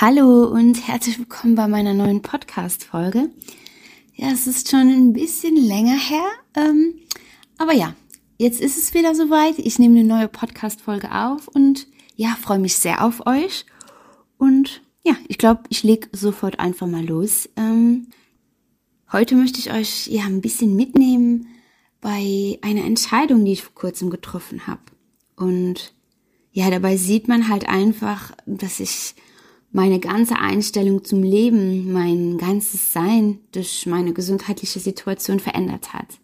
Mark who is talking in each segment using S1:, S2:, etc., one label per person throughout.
S1: Hallo und herzlich willkommen bei meiner neuen Podcast-Folge. Ja, es ist schon ein bisschen länger her, ähm, aber ja, jetzt ist es wieder soweit. Ich nehme eine neue Podcast-Folge auf und ja, freue mich sehr auf euch. Und ja, ich glaube, ich lege sofort einfach mal los. Ähm, heute möchte ich euch ja ein bisschen mitnehmen bei einer Entscheidung, die ich vor kurzem getroffen habe. Und ja, dabei sieht man halt einfach, dass ich meine ganze Einstellung zum Leben, mein ganzes Sein durch meine gesundheitliche Situation verändert hat.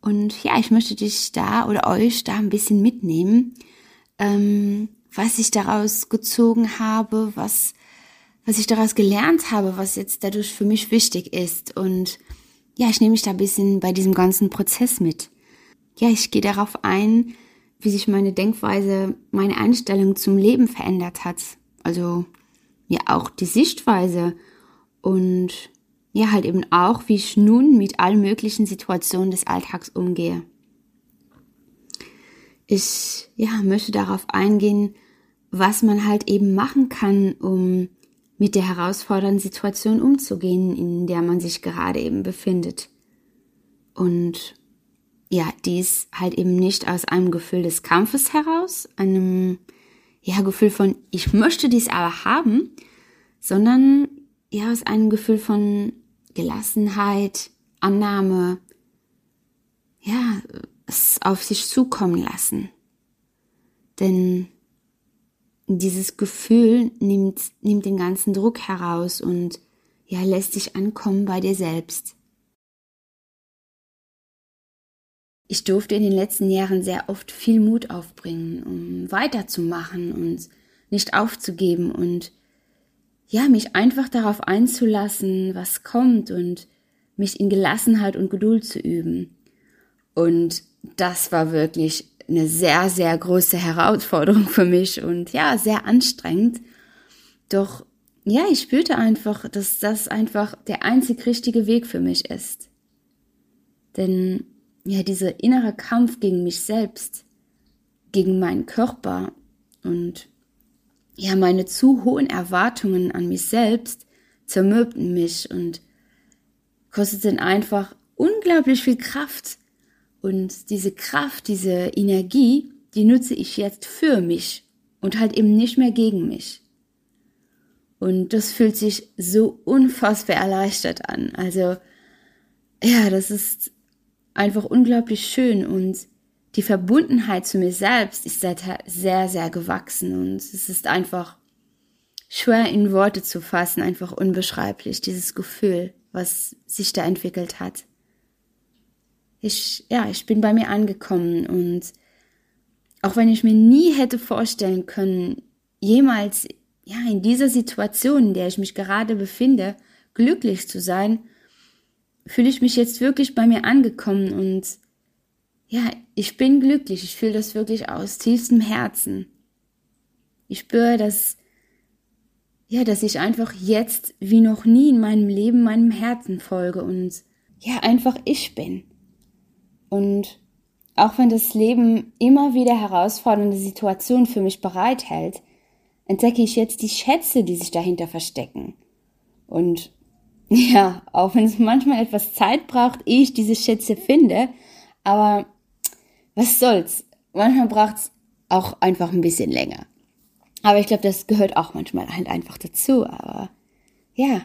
S1: Und ja, ich möchte dich da oder euch da ein bisschen mitnehmen, ähm, was ich daraus gezogen habe, was, was ich daraus gelernt habe, was jetzt dadurch für mich wichtig ist. Und ja, ich nehme mich da ein bisschen bei diesem ganzen Prozess mit. Ja, ich gehe darauf ein, wie sich meine Denkweise, meine Einstellung zum Leben verändert hat. Also ja auch die Sichtweise und ja halt eben auch, wie ich nun mit allen möglichen Situationen des Alltags umgehe. Ich ja möchte darauf eingehen, was man halt eben machen kann, um mit der herausfordernden Situation umzugehen, in der man sich gerade eben befindet. Und ja, dies halt eben nicht aus einem Gefühl des Kampfes heraus, einem ja, Gefühl von, ich möchte dies aber haben, sondern ja, aus einem Gefühl von Gelassenheit, Annahme, ja, es auf sich zukommen lassen. Denn dieses Gefühl nimmt, nimmt den ganzen Druck heraus und ja, lässt dich ankommen bei dir selbst. Ich durfte in den letzten Jahren sehr oft viel Mut aufbringen, um weiterzumachen und nicht aufzugeben und ja, mich einfach darauf einzulassen, was kommt und mich in Gelassenheit und Geduld zu üben. Und das war wirklich eine sehr, sehr große Herausforderung für mich und ja, sehr anstrengend. Doch ja, ich spürte einfach, dass das einfach der einzig richtige Weg für mich ist. Denn ja, dieser innere Kampf gegen mich selbst, gegen meinen Körper und ja, meine zu hohen Erwartungen an mich selbst zermürbten mich und kosteten einfach unglaublich viel Kraft. Und diese Kraft, diese Energie, die nutze ich jetzt für mich und halt eben nicht mehr gegen mich. Und das fühlt sich so unfassbar erleichtert an. Also, ja, das ist einfach unglaublich schön und die Verbundenheit zu mir selbst ist sehr, sehr gewachsen und es ist einfach schwer in Worte zu fassen, einfach unbeschreiblich, dieses Gefühl, was sich da entwickelt hat. Ich, ja, ich bin bei mir angekommen und auch wenn ich mir nie hätte vorstellen können, jemals, ja, in dieser Situation, in der ich mich gerade befinde, glücklich zu sein, fühle ich mich jetzt wirklich bei mir angekommen und ja, ich bin glücklich. Ich fühle das wirklich aus tiefstem Herzen. Ich spüre, dass, ja, dass ich einfach jetzt wie noch nie in meinem Leben meinem Herzen folge und ja, einfach ich bin. Und auch wenn das Leben immer wieder herausfordernde Situationen für mich bereithält, entdecke ich jetzt die Schätze, die sich dahinter verstecken. Und ja, auch wenn es manchmal etwas Zeit braucht, ehe ich diese Schätze finde, aber was soll's? Manchmal braucht's auch einfach ein bisschen länger. Aber ich glaube, das gehört auch manchmal halt einfach dazu. Aber ja,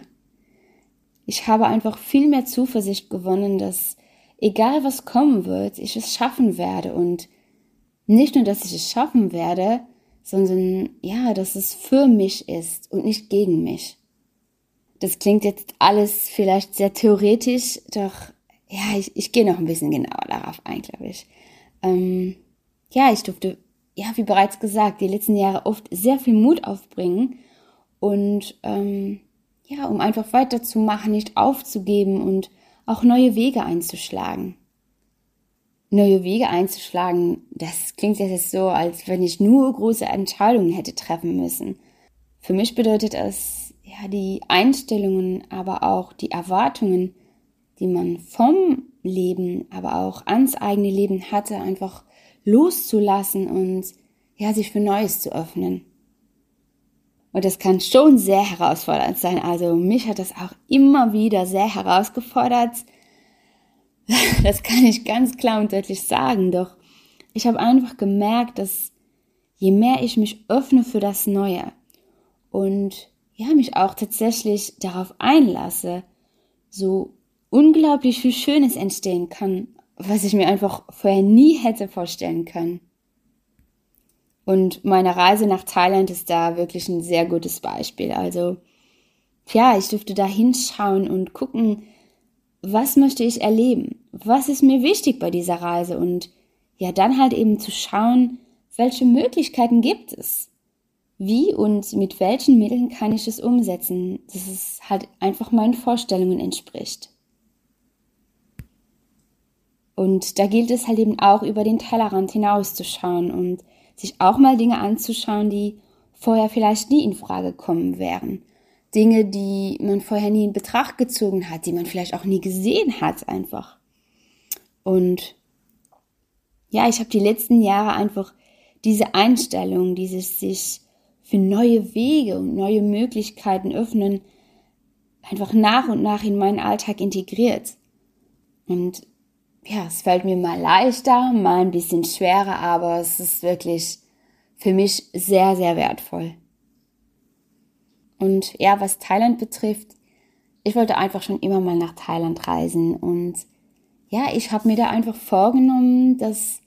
S1: ich habe einfach viel mehr Zuversicht gewonnen, dass egal was kommen wird, ich es schaffen werde. Und nicht nur, dass ich es schaffen werde, sondern ja, dass es für mich ist und nicht gegen mich. Das klingt jetzt alles vielleicht sehr theoretisch, doch ja, ich, ich gehe noch ein bisschen genauer darauf ein, glaube ich ähm, ja, ich durfte, ja, wie bereits gesagt, die letzten Jahre oft sehr viel Mut aufbringen und ähm, ja, um einfach weiterzumachen, nicht aufzugeben und auch neue Wege einzuschlagen. Neue Wege einzuschlagen, das klingt jetzt so, als wenn ich nur große Entscheidungen hätte treffen müssen. Für mich bedeutet es, ja, die Einstellungen, aber auch die Erwartungen, die man vom Leben, aber auch ans eigene Leben hatte, einfach loszulassen und ja, sich für Neues zu öffnen. Und das kann schon sehr herausfordernd sein. Also mich hat das auch immer wieder sehr herausgefordert. Das kann ich ganz klar und deutlich sagen. Doch ich habe einfach gemerkt, dass je mehr ich mich öffne für das Neue und ja, mich auch tatsächlich darauf einlasse, so unglaublich viel Schönes entstehen kann, was ich mir einfach vorher nie hätte vorstellen können. Und meine Reise nach Thailand ist da wirklich ein sehr gutes Beispiel. Also, ja, ich durfte da hinschauen und gucken, was möchte ich erleben? Was ist mir wichtig bei dieser Reise? Und ja, dann halt eben zu schauen, welche Möglichkeiten gibt es? Wie und mit welchen Mitteln kann ich es umsetzen, dass es halt einfach meinen Vorstellungen entspricht? Und da gilt es halt eben auch über den Tellerrand hinauszuschauen und sich auch mal Dinge anzuschauen, die vorher vielleicht nie in Frage kommen wären. Dinge, die man vorher nie in Betracht gezogen hat, die man vielleicht auch nie gesehen hat einfach. Und ja, ich habe die letzten Jahre einfach diese Einstellung, dieses sich für neue Wege und neue Möglichkeiten öffnen, einfach nach und nach in meinen Alltag integriert. Und ja, es fällt mir mal leichter, mal ein bisschen schwerer, aber es ist wirklich für mich sehr, sehr wertvoll. Und ja, was Thailand betrifft, ich wollte einfach schon immer mal nach Thailand reisen und ja, ich habe mir da einfach vorgenommen, dass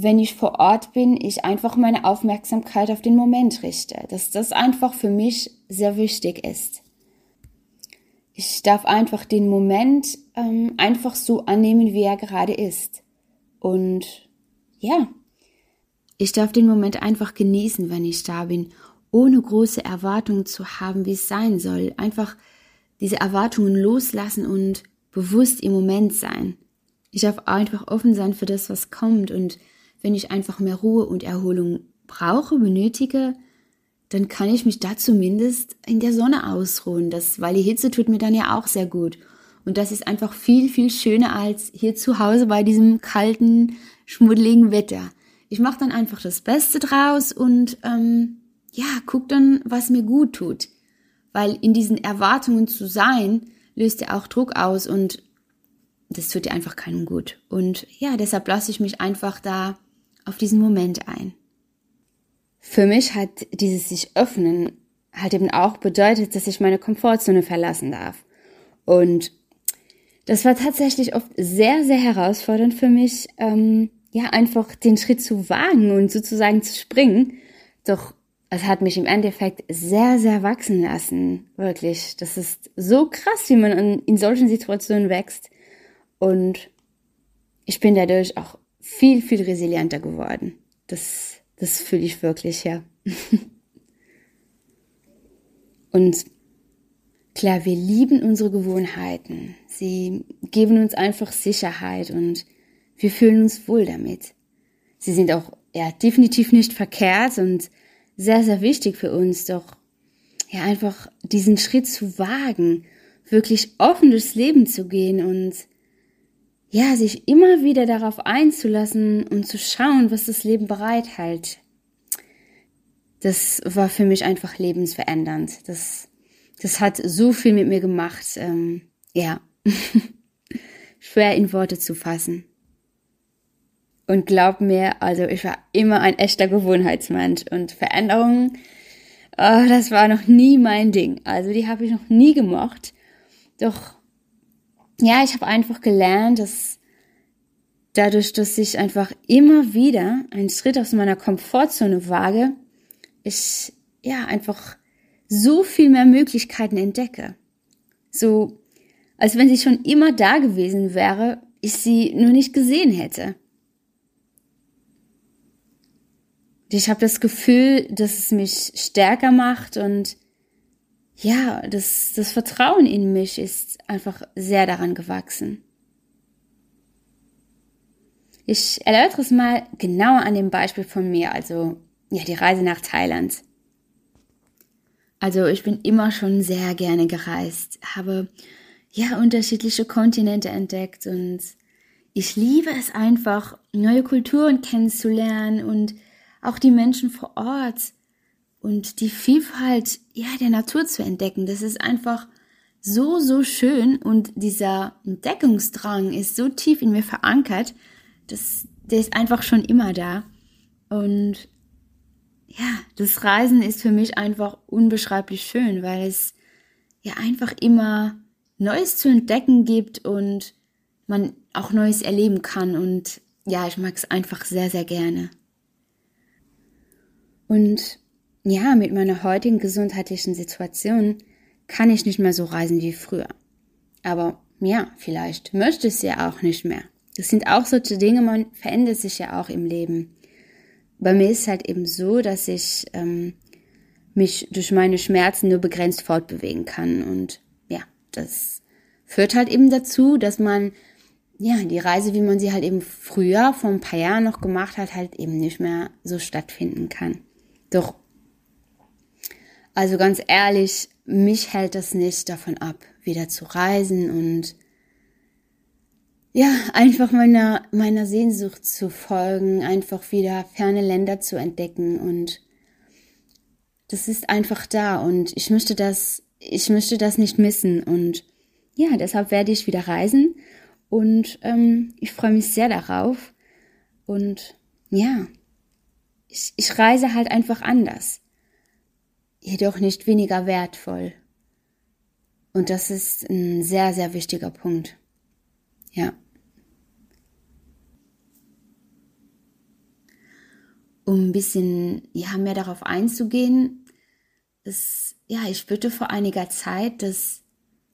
S1: wenn ich vor Ort bin, ich einfach meine Aufmerksamkeit auf den Moment richte, dass das einfach für mich sehr wichtig ist. Ich darf einfach den Moment ähm, einfach so annehmen, wie er gerade ist. Und ja, ich darf den Moment einfach genießen, wenn ich da bin, ohne große Erwartungen zu haben, wie es sein soll. Einfach diese Erwartungen loslassen und bewusst im Moment sein. Ich darf einfach offen sein für das, was kommt. Und wenn ich einfach mehr Ruhe und Erholung brauche, benötige, dann kann ich mich da zumindest in der Sonne ausruhen. Das, weil die Hitze tut mir dann ja auch sehr gut. Und das ist einfach viel, viel schöner als hier zu Hause bei diesem kalten, schmuddeligen Wetter. Ich mache dann einfach das Beste draus und ähm, ja, guck dann, was mir gut tut. Weil in diesen Erwartungen zu sein, löst ja auch Druck aus und das tut dir einfach keinem gut. Und ja, deshalb lasse ich mich einfach da auf diesen Moment ein. Für mich hat dieses sich öffnen halt eben auch bedeutet, dass ich meine Komfortzone verlassen darf. Und das war tatsächlich oft sehr, sehr herausfordernd für mich, ähm, ja, einfach den Schritt zu wagen und sozusagen zu springen. Doch es hat mich im Endeffekt sehr, sehr wachsen lassen. Wirklich. Das ist so krass, wie man in, in solchen Situationen wächst. Und ich bin dadurch auch viel, viel resilienter geworden. Das das fühle ich wirklich, ja. Und klar, wir lieben unsere Gewohnheiten. Sie geben uns einfach Sicherheit und wir fühlen uns wohl damit. Sie sind auch ja definitiv nicht verkehrt und sehr, sehr wichtig für uns, doch ja einfach diesen Schritt zu wagen, wirklich offen durchs Leben zu gehen und ja, sich immer wieder darauf einzulassen und zu schauen, was das Leben bereithält. Das war für mich einfach lebensverändernd. Das, das hat so viel mit mir gemacht. Ähm, ja, schwer in Worte zu fassen. Und glaub mir, also ich war immer ein echter Gewohnheitsmensch und Veränderungen, oh, das war noch nie mein Ding. Also die habe ich noch nie gemocht. Doch ja, ich habe einfach gelernt, dass dadurch, dass ich einfach immer wieder einen Schritt aus meiner Komfortzone wage, ich ja einfach so viel mehr Möglichkeiten entdecke. So, als wenn sie schon immer da gewesen wäre, ich sie nur nicht gesehen hätte. Ich habe das Gefühl, dass es mich stärker macht und ja, das, das Vertrauen in mich ist einfach sehr daran gewachsen. Ich erläutere es mal genauer an dem Beispiel von mir, also ja, die Reise nach Thailand. Also ich bin immer schon sehr gerne gereist, habe ja unterschiedliche Kontinente entdeckt und ich liebe es einfach, neue Kulturen kennenzulernen und auch die Menschen vor Ort und die Vielfalt ja der Natur zu entdecken. Das ist einfach so so schön und dieser Entdeckungsdrang ist so tief in mir verankert, dass der ist einfach schon immer da und ja, das Reisen ist für mich einfach unbeschreiblich schön, weil es ja einfach immer Neues zu entdecken gibt und man auch Neues erleben kann. Und ja, ich mag es einfach sehr, sehr gerne. Und ja, mit meiner heutigen gesundheitlichen Situation kann ich nicht mehr so reisen wie früher. Aber ja, vielleicht möchte ich es ja auch nicht mehr. Das sind auch solche Dinge, man verändert sich ja auch im Leben. Bei mir ist es halt eben so, dass ich ähm, mich durch meine Schmerzen nur begrenzt fortbewegen kann. Und ja, das führt halt eben dazu, dass man ja die Reise, wie man sie halt eben früher vor ein paar Jahren noch gemacht hat, halt eben nicht mehr so stattfinden kann. Doch, also ganz ehrlich, mich hält das nicht davon ab, wieder zu reisen und ja, einfach meiner, meiner Sehnsucht zu folgen, einfach wieder ferne Länder zu entdecken und das ist einfach da und ich möchte das, ich möchte das nicht missen und ja, deshalb werde ich wieder reisen und ähm, ich freue mich sehr darauf und ja, ich, ich reise halt einfach anders, jedoch nicht weniger wertvoll und das ist ein sehr, sehr wichtiger Punkt. Ja. Um ein bisschen ja, mehr darauf einzugehen, ist, ja, ich spürte vor einiger Zeit, dass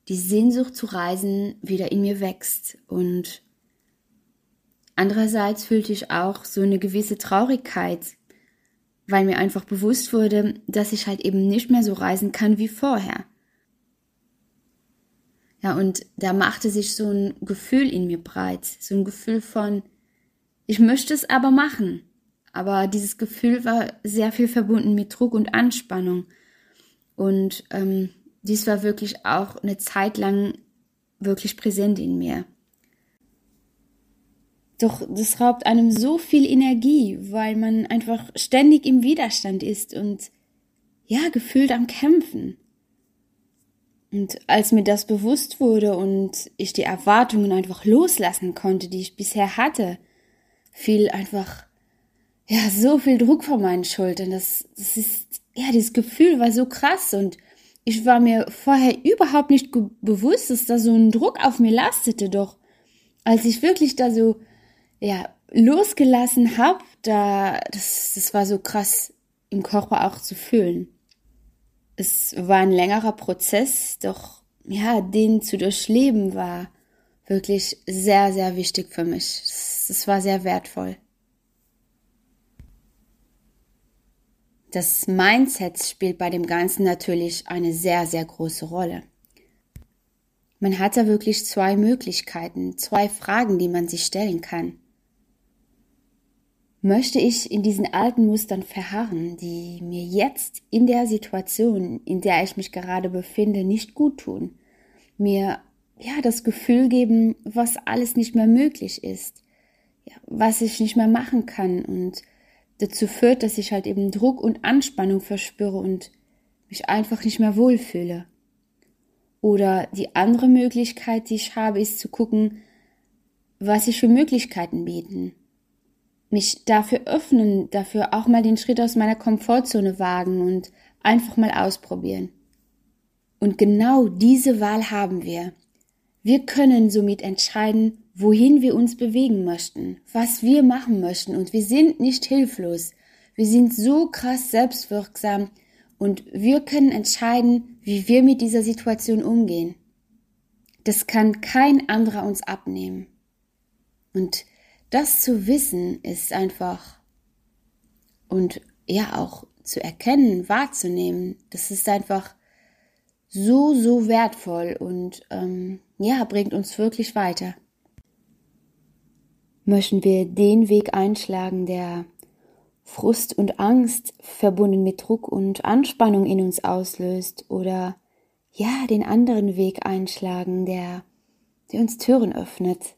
S1: die Sehnsucht zu reisen wieder in mir wächst und andererseits fühlte ich auch so eine gewisse Traurigkeit, weil mir einfach bewusst wurde, dass ich halt eben nicht mehr so reisen kann wie vorher. Ja, und da machte sich so ein Gefühl in mir breit, so ein Gefühl von, ich möchte es aber machen. Aber dieses Gefühl war sehr viel verbunden mit Druck und Anspannung. Und ähm, dies war wirklich auch eine Zeit lang wirklich präsent in mir. Doch das raubt einem so viel Energie, weil man einfach ständig im Widerstand ist und ja, gefühlt am Kämpfen. Und als mir das bewusst wurde und ich die Erwartungen einfach loslassen konnte, die ich bisher hatte, fiel einfach, ja, so viel Druck von meinen Schultern. Das, das ist, ja, dieses Gefühl war so krass und ich war mir vorher überhaupt nicht bewusst, dass da so ein Druck auf mir lastete. Doch als ich wirklich da so, ja, losgelassen hab, da, das, das war so krass im Körper auch zu fühlen es war ein längerer Prozess, doch ja, den zu durchleben war wirklich sehr, sehr wichtig für mich. Es war sehr wertvoll. Das Mindset spielt bei dem Ganzen natürlich eine sehr, sehr große Rolle. Man hat da wirklich zwei Möglichkeiten, zwei Fragen, die man sich stellen kann. Möchte ich in diesen alten Mustern verharren, die mir jetzt in der Situation, in der ich mich gerade befinde, nicht gut tun? Mir ja das Gefühl geben, was alles nicht mehr möglich ist, ja, was ich nicht mehr machen kann und dazu führt, dass ich halt eben Druck und Anspannung verspüre und mich einfach nicht mehr wohlfühle. Oder die andere Möglichkeit, die ich habe, ist zu gucken, was sich für Möglichkeiten bieten mich dafür öffnen, dafür auch mal den Schritt aus meiner Komfortzone wagen und einfach mal ausprobieren. Und genau diese Wahl haben wir. Wir können somit entscheiden, wohin wir uns bewegen möchten, was wir machen möchten und wir sind nicht hilflos. Wir sind so krass selbstwirksam und wir können entscheiden, wie wir mit dieser Situation umgehen. Das kann kein anderer uns abnehmen. Und das zu wissen ist einfach und ja auch zu erkennen, wahrzunehmen, das ist einfach so, so wertvoll und ähm, ja, bringt uns wirklich weiter. Möchten wir den Weg einschlagen, der Frust und Angst verbunden mit Druck und Anspannung in uns auslöst oder ja, den anderen Weg einschlagen, der, der uns Türen öffnet,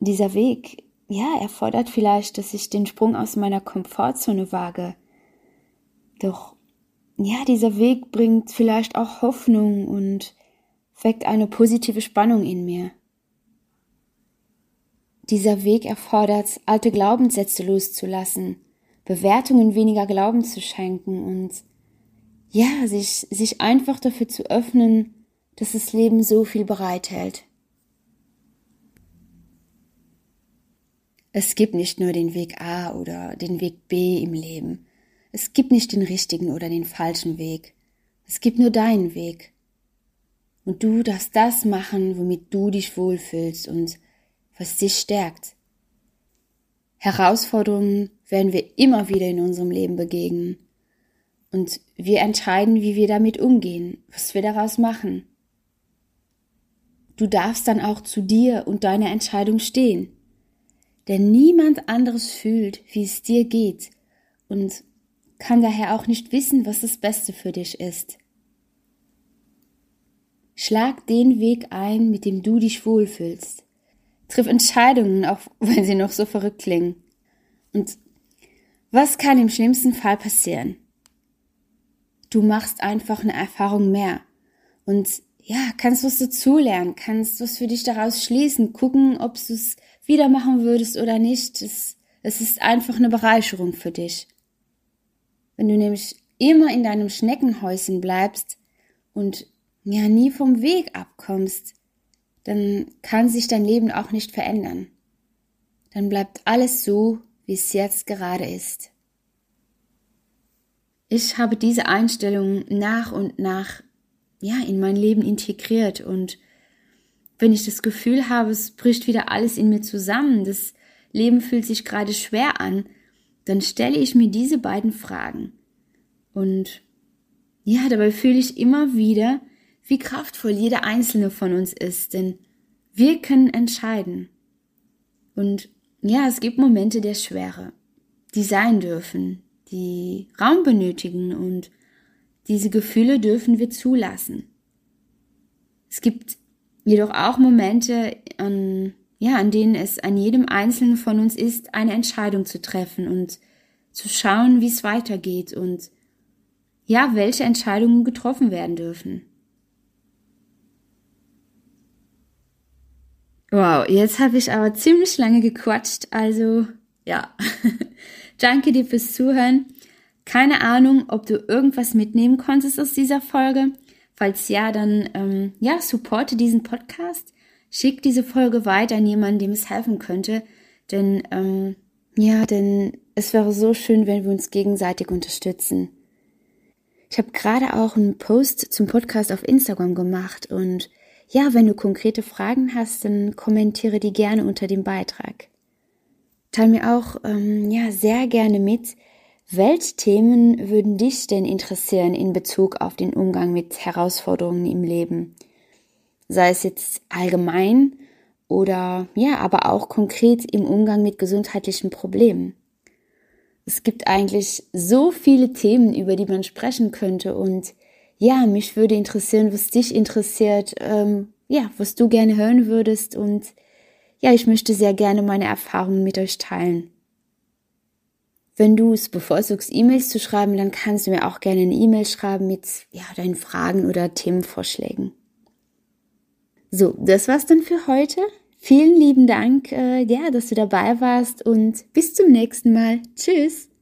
S1: dieser Weg, ja, erfordert vielleicht, dass ich den Sprung aus meiner Komfortzone wage, Doch ja, dieser Weg bringt vielleicht auch Hoffnung und weckt eine positive Spannung in mir. Dieser Weg erfordert, alte Glaubenssätze loszulassen, Bewertungen weniger Glauben zu schenken und ja, sich, sich einfach dafür zu öffnen, dass das Leben so viel bereithält. Es gibt nicht nur den Weg A oder den Weg B im Leben. Es gibt nicht den richtigen oder den falschen Weg. Es gibt nur deinen Weg. Und du darfst das machen, womit du dich wohlfühlst und was dich stärkt. Herausforderungen werden wir immer wieder in unserem Leben begegnen. Und wir entscheiden, wie wir damit umgehen, was wir daraus machen. Du darfst dann auch zu dir und deiner Entscheidung stehen. Denn niemand anderes fühlt, wie es dir geht und kann daher auch nicht wissen, was das Beste für dich ist. Schlag den Weg ein, mit dem du dich wohlfühlst. Triff Entscheidungen, auch wenn sie noch so verrückt klingen. Und was kann im schlimmsten Fall passieren? Du machst einfach eine Erfahrung mehr. Und ja, kannst was dazulernen, kannst was für dich daraus schließen, gucken, ob du es wieder machen würdest oder nicht. Es, es ist einfach eine Bereicherung für dich. Wenn du nämlich immer in deinem Schneckenhäuschen bleibst und ja nie vom Weg abkommst, dann kann sich dein Leben auch nicht verändern. Dann bleibt alles so, wie es jetzt gerade ist. Ich habe diese Einstellung nach und nach ja in mein Leben integriert und wenn ich das Gefühl habe, es bricht wieder alles in mir zusammen, das Leben fühlt sich gerade schwer an, dann stelle ich mir diese beiden Fragen. Und ja, dabei fühle ich immer wieder, wie kraftvoll jeder einzelne von uns ist, denn wir können entscheiden. Und ja, es gibt Momente der Schwere, die sein dürfen, die Raum benötigen und diese Gefühle dürfen wir zulassen. Es gibt jedoch auch Momente, an, ja, an denen es an jedem Einzelnen von uns ist, eine Entscheidung zu treffen und zu schauen, wie es weitergeht und ja, welche Entscheidungen getroffen werden dürfen. Wow, jetzt habe ich aber ziemlich lange gequatscht, also ja. Danke dir fürs Zuhören. Keine Ahnung, ob du irgendwas mitnehmen konntest aus dieser Folge. Falls ja, dann ähm, ja, supporte diesen Podcast. Schick diese Folge weiter an jemanden, dem es helfen könnte. Denn ähm, ja, denn es wäre so schön, wenn wir uns gegenseitig unterstützen. Ich habe gerade auch einen Post zum Podcast auf Instagram gemacht und ja, wenn du konkrete Fragen hast, dann kommentiere die gerne unter dem Beitrag. Teil mir auch ähm, ja sehr gerne mit, welche Themen würden dich denn interessieren in Bezug auf den Umgang mit Herausforderungen im Leben? Sei es jetzt allgemein oder ja, aber auch konkret im Umgang mit gesundheitlichen Problemen. Es gibt eigentlich so viele Themen, über die man sprechen könnte und ja, mich würde interessieren, was dich interessiert, ähm, ja, was du gerne hören würdest und ja, ich möchte sehr gerne meine Erfahrungen mit euch teilen. Wenn du es bevorzugst, E-Mails zu schreiben, dann kannst du mir auch gerne eine E-Mail schreiben mit ja, deinen Fragen oder Themenvorschlägen. So, das war's dann für heute. Vielen lieben Dank, äh, ja, dass du dabei warst und bis zum nächsten Mal. Tschüss.